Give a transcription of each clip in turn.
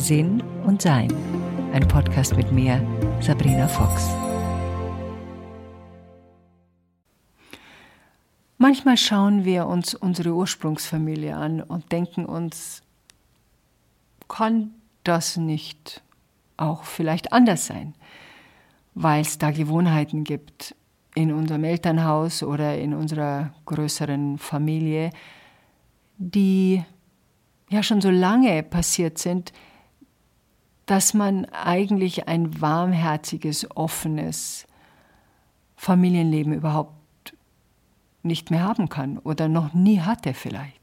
Sinn und Sein. Ein Podcast mit mir, Sabrina Fox. Manchmal schauen wir uns unsere Ursprungsfamilie an und denken uns, kann das nicht auch vielleicht anders sein, weil es da Gewohnheiten gibt in unserem Elternhaus oder in unserer größeren Familie, die ja schon so lange passiert sind, dass man eigentlich ein warmherziges, offenes Familienleben überhaupt nicht mehr haben kann oder noch nie hatte vielleicht.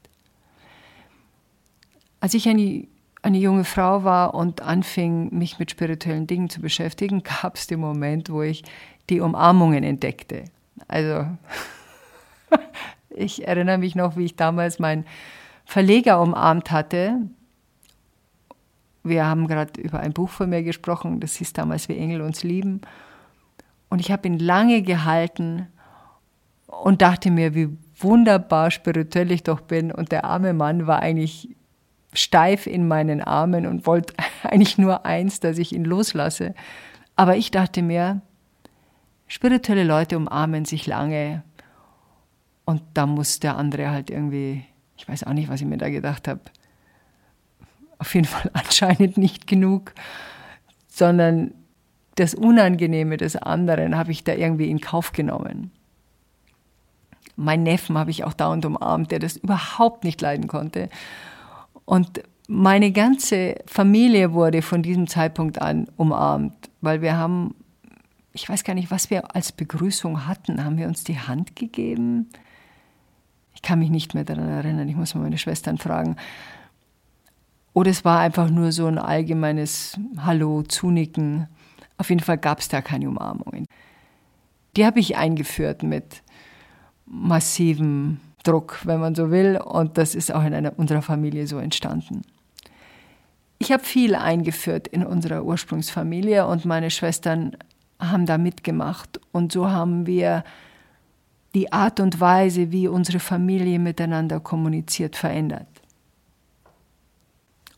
Als ich eine, eine junge Frau war und anfing, mich mit spirituellen Dingen zu beschäftigen, gab es den Moment, wo ich die Umarmungen entdeckte. Also ich erinnere mich noch, wie ich damals meinen Verleger umarmt hatte. Wir haben gerade über ein Buch von mir gesprochen, das hieß damals Wie Engel uns lieben. Und ich habe ihn lange gehalten und dachte mir, wie wunderbar spirituell ich doch bin. Und der arme Mann war eigentlich steif in meinen Armen und wollte eigentlich nur eins, dass ich ihn loslasse. Aber ich dachte mir, spirituelle Leute umarmen sich lange und da muss der andere halt irgendwie, ich weiß auch nicht, was ich mir da gedacht habe, auf jeden Fall anscheinend nicht genug, sondern das Unangenehme des anderen habe ich da irgendwie in Kauf genommen. Mein Neffen habe ich auch dauernd umarmt, der das überhaupt nicht leiden konnte. Und meine ganze Familie wurde von diesem Zeitpunkt an umarmt, weil wir haben ich weiß gar nicht, was wir als Begrüßung hatten. Haben wir uns die Hand gegeben? Ich kann mich nicht mehr daran erinnern. Ich muss mal meine Schwestern fragen. Oder es war einfach nur so ein allgemeines Hallo, Zunicken. Auf jeden Fall gab es da keine Umarmungen. Die habe ich eingeführt mit massivem Druck, wenn man so will. Und das ist auch in einer, unserer Familie so entstanden. Ich habe viel eingeführt in unserer Ursprungsfamilie und meine Schwestern haben da mitgemacht. Und so haben wir die Art und Weise, wie unsere Familie miteinander kommuniziert, verändert.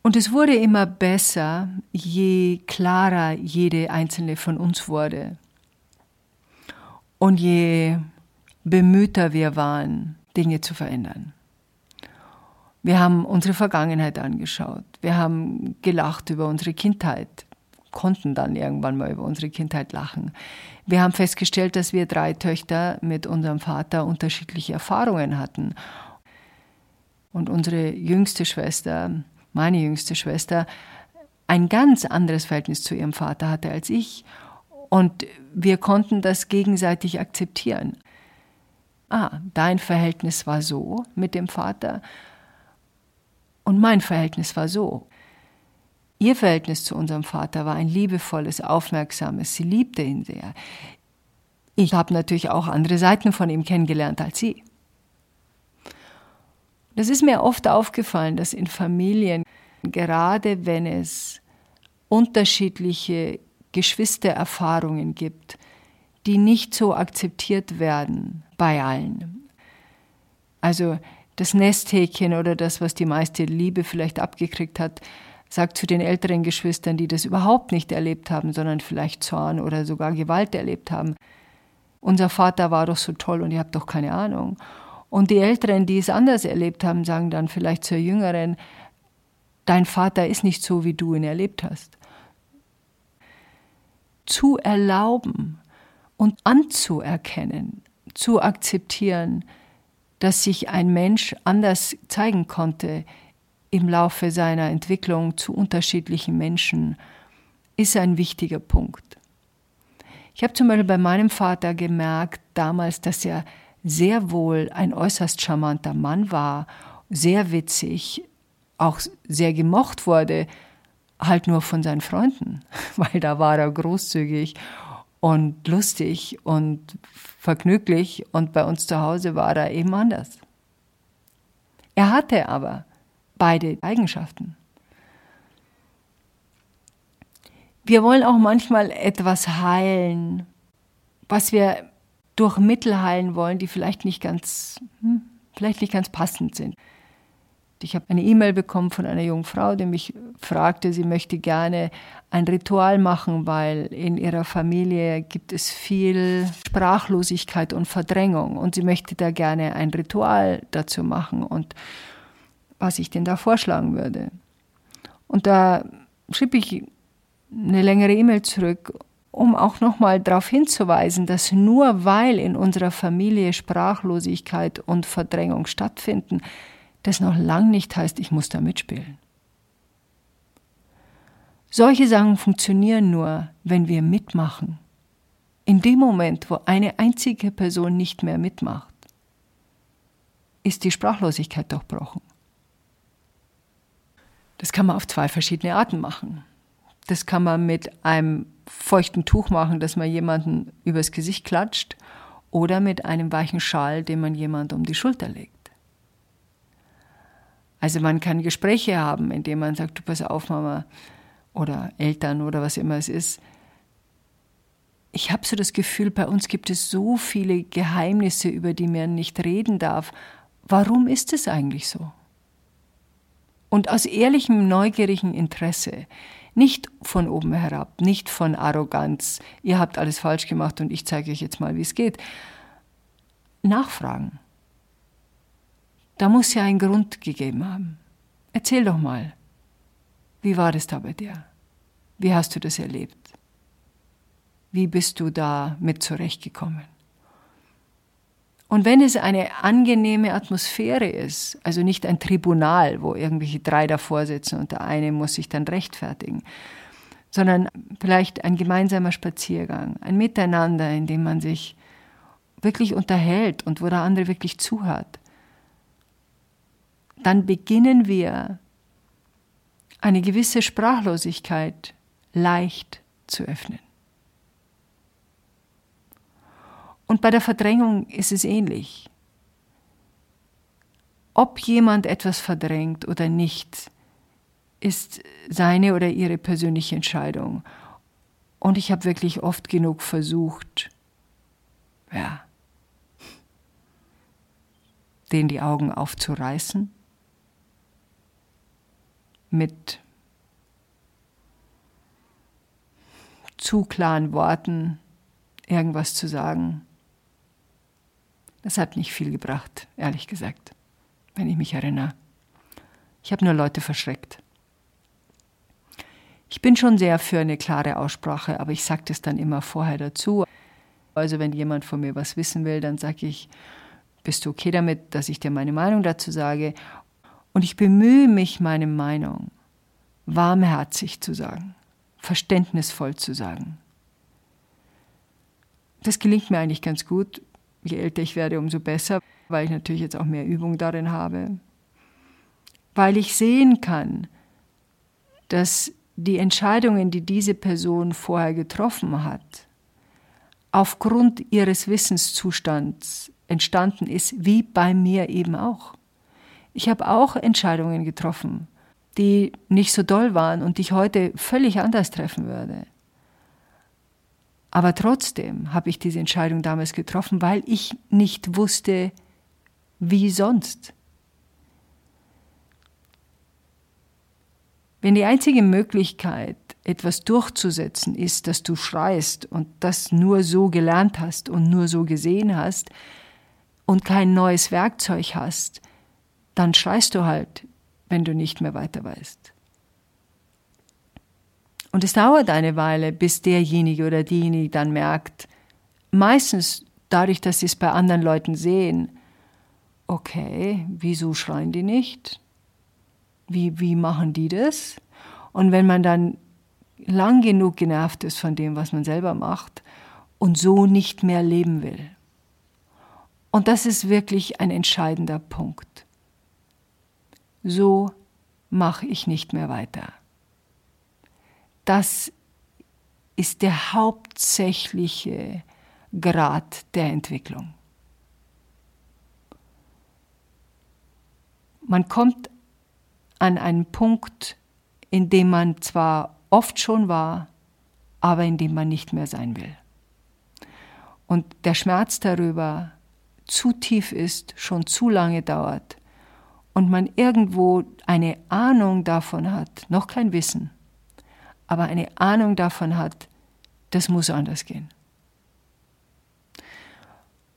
Und es wurde immer besser, je klarer jede einzelne von uns wurde. Und je bemühter wir waren, Dinge zu verändern. Wir haben unsere Vergangenheit angeschaut. Wir haben gelacht über unsere Kindheit konnten dann irgendwann mal über unsere Kindheit lachen. Wir haben festgestellt, dass wir drei Töchter mit unserem Vater unterschiedliche Erfahrungen hatten. Und unsere jüngste Schwester, meine jüngste Schwester, ein ganz anderes Verhältnis zu ihrem Vater hatte als ich. Und wir konnten das gegenseitig akzeptieren. Ah, dein Verhältnis war so mit dem Vater und mein Verhältnis war so. Ihr Verhältnis zu unserem Vater war ein liebevolles, aufmerksames. Sie liebte ihn sehr. Ich habe natürlich auch andere Seiten von ihm kennengelernt als sie. Das ist mir oft aufgefallen, dass in Familien, gerade wenn es unterschiedliche Geschwistererfahrungen gibt, die nicht so akzeptiert werden bei allen. Also das Nesthäkchen oder das, was die meiste Liebe vielleicht abgekriegt hat, sagt zu den älteren Geschwistern, die das überhaupt nicht erlebt haben, sondern vielleicht Zorn oder sogar Gewalt erlebt haben. Unser Vater war doch so toll und ihr habt doch keine Ahnung. Und die Älteren, die es anders erlebt haben, sagen dann vielleicht zur Jüngeren, dein Vater ist nicht so, wie du ihn erlebt hast. Zu erlauben und anzuerkennen, zu akzeptieren, dass sich ein Mensch anders zeigen konnte, im Laufe seiner Entwicklung zu unterschiedlichen Menschen ist ein wichtiger Punkt. Ich habe zum Beispiel bei meinem Vater gemerkt damals, dass er sehr wohl ein äußerst charmanter Mann war, sehr witzig, auch sehr gemocht wurde, halt nur von seinen Freunden, weil da war er großzügig und lustig und vergnüglich und bei uns zu Hause war er eben anders. Er hatte aber beide Eigenschaften. Wir wollen auch manchmal etwas heilen, was wir durch Mittel heilen wollen, die vielleicht nicht ganz, hm, vielleicht nicht ganz passend sind. Ich habe eine E-Mail bekommen von einer jungen Frau, die mich fragte, sie möchte gerne ein Ritual machen, weil in ihrer Familie gibt es viel Sprachlosigkeit und Verdrängung und sie möchte da gerne ein Ritual dazu machen und was ich denn da vorschlagen würde. Und da schrieb ich eine längere E-Mail zurück, um auch nochmal darauf hinzuweisen, dass nur weil in unserer Familie Sprachlosigkeit und Verdrängung stattfinden, das noch lang nicht heißt, ich muss da mitspielen. Solche Sachen funktionieren nur, wenn wir mitmachen. In dem Moment, wo eine einzige Person nicht mehr mitmacht, ist die Sprachlosigkeit durchbrochen. Das kann man auf zwei verschiedene Arten machen. Das kann man mit einem feuchten Tuch machen, das man jemanden übers Gesicht klatscht, oder mit einem weichen Schal, den man jemand um die Schulter legt. Also man kann Gespräche haben, indem man sagt, du pass auf, Mama, oder Eltern oder was immer es ist. Ich habe so das Gefühl, bei uns gibt es so viele Geheimnisse, über die man nicht reden darf. Warum ist es eigentlich so? Und aus ehrlichem, neugierigen Interesse, nicht von oben herab, nicht von Arroganz, ihr habt alles falsch gemacht und ich zeige euch jetzt mal, wie es geht. Nachfragen. Da muss ja ein Grund gegeben haben. Erzähl doch mal, wie war das da bei dir? Wie hast du das erlebt? Wie bist du da mit zurechtgekommen? Und wenn es eine angenehme Atmosphäre ist, also nicht ein Tribunal, wo irgendwelche drei davor sitzen und der eine muss sich dann rechtfertigen, sondern vielleicht ein gemeinsamer Spaziergang, ein Miteinander, in dem man sich wirklich unterhält und wo der andere wirklich zuhört, dann beginnen wir eine gewisse Sprachlosigkeit leicht zu öffnen. Und bei der Verdrängung ist es ähnlich. Ob jemand etwas verdrängt oder nicht, ist seine oder ihre persönliche Entscheidung. Und ich habe wirklich oft genug versucht, ja, denen die Augen aufzureißen mit zu klaren Worten irgendwas zu sagen. Das hat nicht viel gebracht, ehrlich gesagt, wenn ich mich erinnere. Ich habe nur Leute verschreckt. Ich bin schon sehr für eine klare Aussprache, aber ich sage das dann immer vorher dazu. Also wenn jemand von mir was wissen will, dann sage ich, bist du okay damit, dass ich dir meine Meinung dazu sage? Und ich bemühe mich, meine Meinung warmherzig zu sagen, verständnisvoll zu sagen. Das gelingt mir eigentlich ganz gut. Je älter ich werde, umso besser, weil ich natürlich jetzt auch mehr Übung darin habe. Weil ich sehen kann, dass die Entscheidungen, die diese Person vorher getroffen hat, aufgrund ihres Wissenszustands entstanden ist, wie bei mir eben auch. Ich habe auch Entscheidungen getroffen, die nicht so doll waren und die ich heute völlig anders treffen würde. Aber trotzdem habe ich diese Entscheidung damals getroffen, weil ich nicht wusste, wie sonst. Wenn die einzige Möglichkeit, etwas durchzusetzen, ist, dass du schreist und das nur so gelernt hast und nur so gesehen hast und kein neues Werkzeug hast, dann schreist du halt, wenn du nicht mehr weiter weißt. Und es dauert eine Weile, bis derjenige oder diejenige dann merkt, meistens dadurch, dass sie es bei anderen Leuten sehen, okay, wieso schreien die nicht? Wie, wie machen die das? Und wenn man dann lang genug genervt ist von dem, was man selber macht und so nicht mehr leben will. Und das ist wirklich ein entscheidender Punkt so mache ich nicht mehr weiter. Das ist der hauptsächliche Grad der Entwicklung. Man kommt an einen Punkt, in dem man zwar oft schon war, aber in dem man nicht mehr sein will. Und der Schmerz darüber zu tief ist, schon zu lange dauert und man irgendwo eine Ahnung davon hat, noch kein Wissen, aber eine Ahnung davon hat, das muss anders gehen.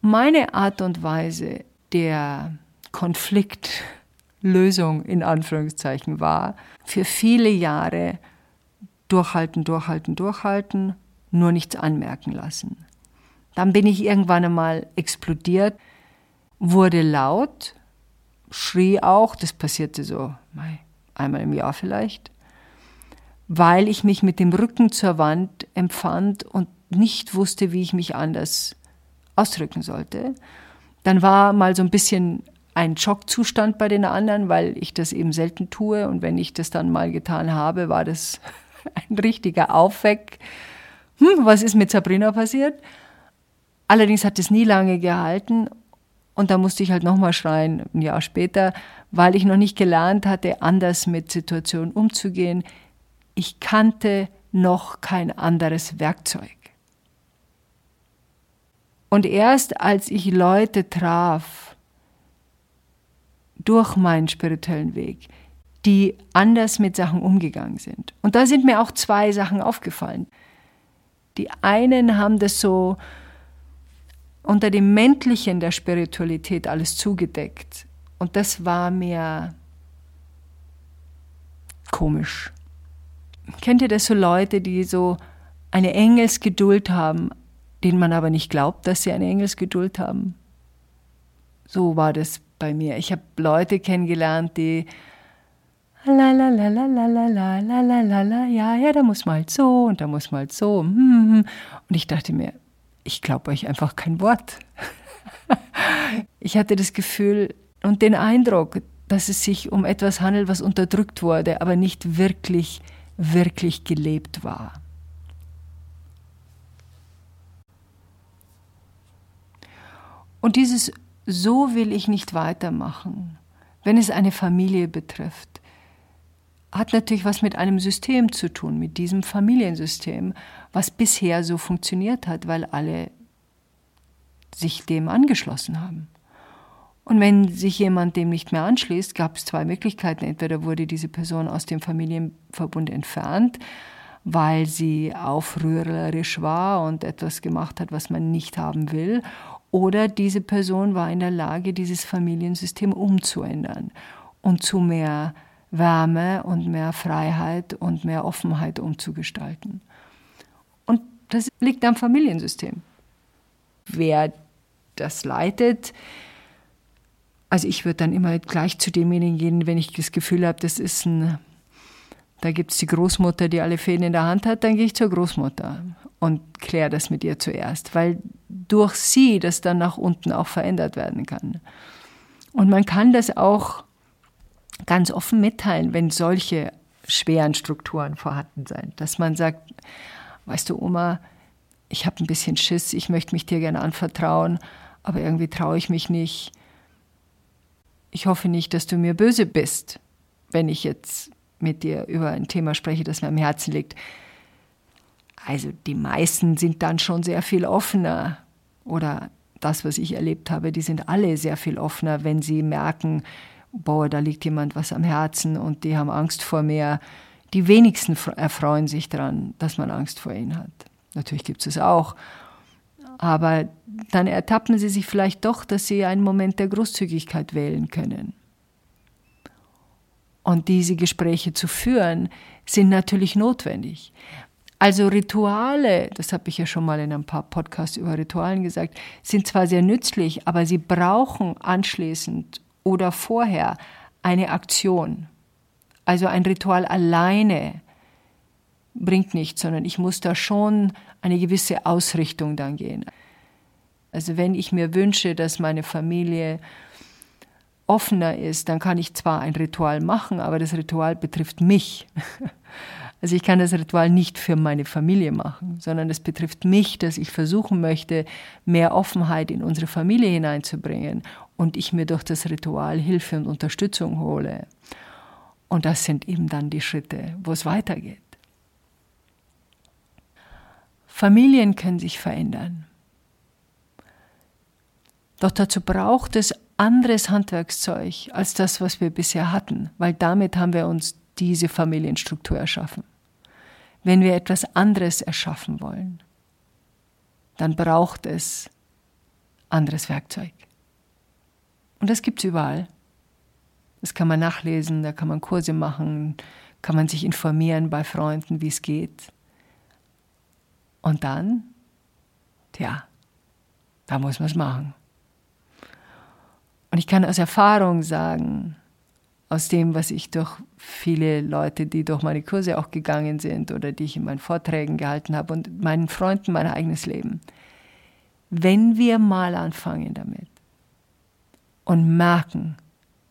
Meine Art und Weise der Konfliktlösung in Anführungszeichen war, für viele Jahre durchhalten, durchhalten, durchhalten, nur nichts anmerken lassen. Dann bin ich irgendwann einmal explodiert, wurde laut, schrie auch, das passierte so einmal im Jahr vielleicht, weil ich mich mit dem Rücken zur Wand empfand und nicht wusste, wie ich mich anders ausdrücken sollte. Dann war mal so ein bisschen ein Schockzustand bei den anderen, weil ich das eben selten tue. Und wenn ich das dann mal getan habe, war das ein richtiger Aufweck. Hm, was ist mit Sabrina passiert? Allerdings hat es nie lange gehalten. Und da musste ich halt nochmal schreien, ein Jahr später, weil ich noch nicht gelernt hatte, anders mit Situationen umzugehen. Ich kannte noch kein anderes Werkzeug. Und erst als ich Leute traf, durch meinen spirituellen Weg, die anders mit Sachen umgegangen sind. Und da sind mir auch zwei Sachen aufgefallen. Die einen haben das so unter dem Männlichen der Spiritualität alles zugedeckt. Und das war mir komisch. Kennt ihr das so Leute, die so eine Engelsgeduld haben, denen man aber nicht glaubt, dass sie eine Engelsgeduld haben. So war das bei mir. Ich habe Leute kennengelernt, die la la la la la la la la la la la ja ja da muss man halt so und da muss man halt so und ich dachte mir ich glaube euch einfach kein Wort ich hatte das Gefühl und den Eindruck dass es sich um etwas handelt was unterdrückt wurde aber nicht wirklich wirklich gelebt war Und dieses So will ich nicht weitermachen, wenn es eine Familie betrifft, hat natürlich was mit einem System zu tun, mit diesem Familiensystem, was bisher so funktioniert hat, weil alle sich dem angeschlossen haben. Und wenn sich jemand dem nicht mehr anschließt, gab es zwei Möglichkeiten. Entweder wurde diese Person aus dem Familienverbund entfernt, weil sie aufrührerisch war und etwas gemacht hat, was man nicht haben will, oder diese Person war in der Lage, dieses Familiensystem umzuändern und zu mehr Wärme und mehr Freiheit und mehr Offenheit umzugestalten. Und das liegt am Familiensystem. Wer das leitet, also ich würde dann immer gleich zu demjenigen gehen, wenn ich das Gefühl habe, das ist ein, da gibt es die Großmutter, die alle Fäden in der Hand hat, dann gehe ich zur Großmutter und kläre das mit ihr zuerst, weil durch sie das dann nach unten auch verändert werden kann. Und man kann das auch ganz offen mitteilen, wenn solche schweren Strukturen vorhanden sind, dass man sagt, weißt du, Oma, ich habe ein bisschen Schiss, ich möchte mich dir gerne anvertrauen, aber irgendwie traue ich mich nicht. Ich hoffe nicht, dass du mir böse bist, wenn ich jetzt mit dir über ein Thema spreche, das mir am Herzen liegt. Also die meisten sind dann schon sehr viel offener oder das, was ich erlebt habe, die sind alle sehr viel offener, wenn sie merken, boah, da liegt jemand was am Herzen und die haben Angst vor mir. Die wenigsten erfreuen sich daran, dass man Angst vor ihnen hat. Natürlich gibt es es auch. Aber dann ertappen sie sich vielleicht doch, dass sie einen Moment der Großzügigkeit wählen können. Und diese Gespräche zu führen, sind natürlich notwendig. Also Rituale, das habe ich ja schon mal in ein paar Podcasts über Ritualen gesagt, sind zwar sehr nützlich, aber sie brauchen anschließend oder vorher eine Aktion. Also ein Ritual alleine bringt nichts, sondern ich muss da schon eine gewisse Ausrichtung dann gehen. Also wenn ich mir wünsche, dass meine Familie offener ist, dann kann ich zwar ein Ritual machen, aber das Ritual betrifft mich. Also ich kann das Ritual nicht für meine Familie machen, sondern es betrifft mich, dass ich versuchen möchte, mehr Offenheit in unsere Familie hineinzubringen und ich mir durch das Ritual Hilfe und Unterstützung hole. Und das sind eben dann die Schritte, wo es weitergeht. Familien können sich verändern. Doch dazu braucht es anderes Handwerkszeug als das, was wir bisher hatten, weil damit haben wir uns diese Familienstruktur erschaffen. Wenn wir etwas anderes erschaffen wollen, dann braucht es anderes Werkzeug. Und das gibt es überall. Das kann man nachlesen, da kann man Kurse machen, kann man sich informieren bei Freunden, wie es geht. Und dann, tja, da muss man es machen. Und ich kann aus Erfahrung sagen, aus dem, was ich durch viele Leute, die durch meine Kurse auch gegangen sind oder die ich in meinen Vorträgen gehalten habe und meinen Freunden mein eigenes Leben. Wenn wir mal anfangen damit und merken,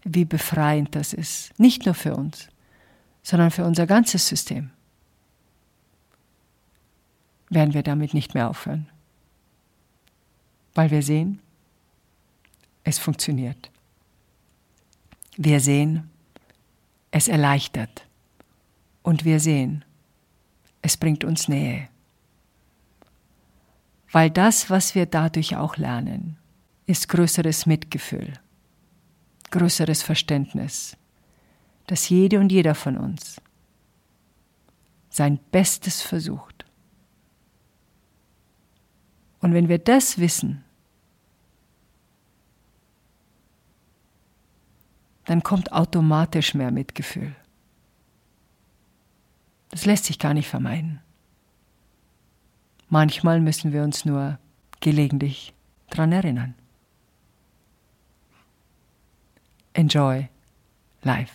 wie befreiend das ist, nicht nur für uns, sondern für unser ganzes System, werden wir damit nicht mehr aufhören. Weil wir sehen, es funktioniert. Wir sehen, es erleichtert. Und wir sehen, es bringt uns Nähe. Weil das, was wir dadurch auch lernen, ist größeres Mitgefühl, größeres Verständnis, dass jede und jeder von uns sein Bestes versucht. Und wenn wir das wissen, dann kommt automatisch mehr Mitgefühl. Das lässt sich gar nicht vermeiden. Manchmal müssen wir uns nur gelegentlich daran erinnern. Enjoy life.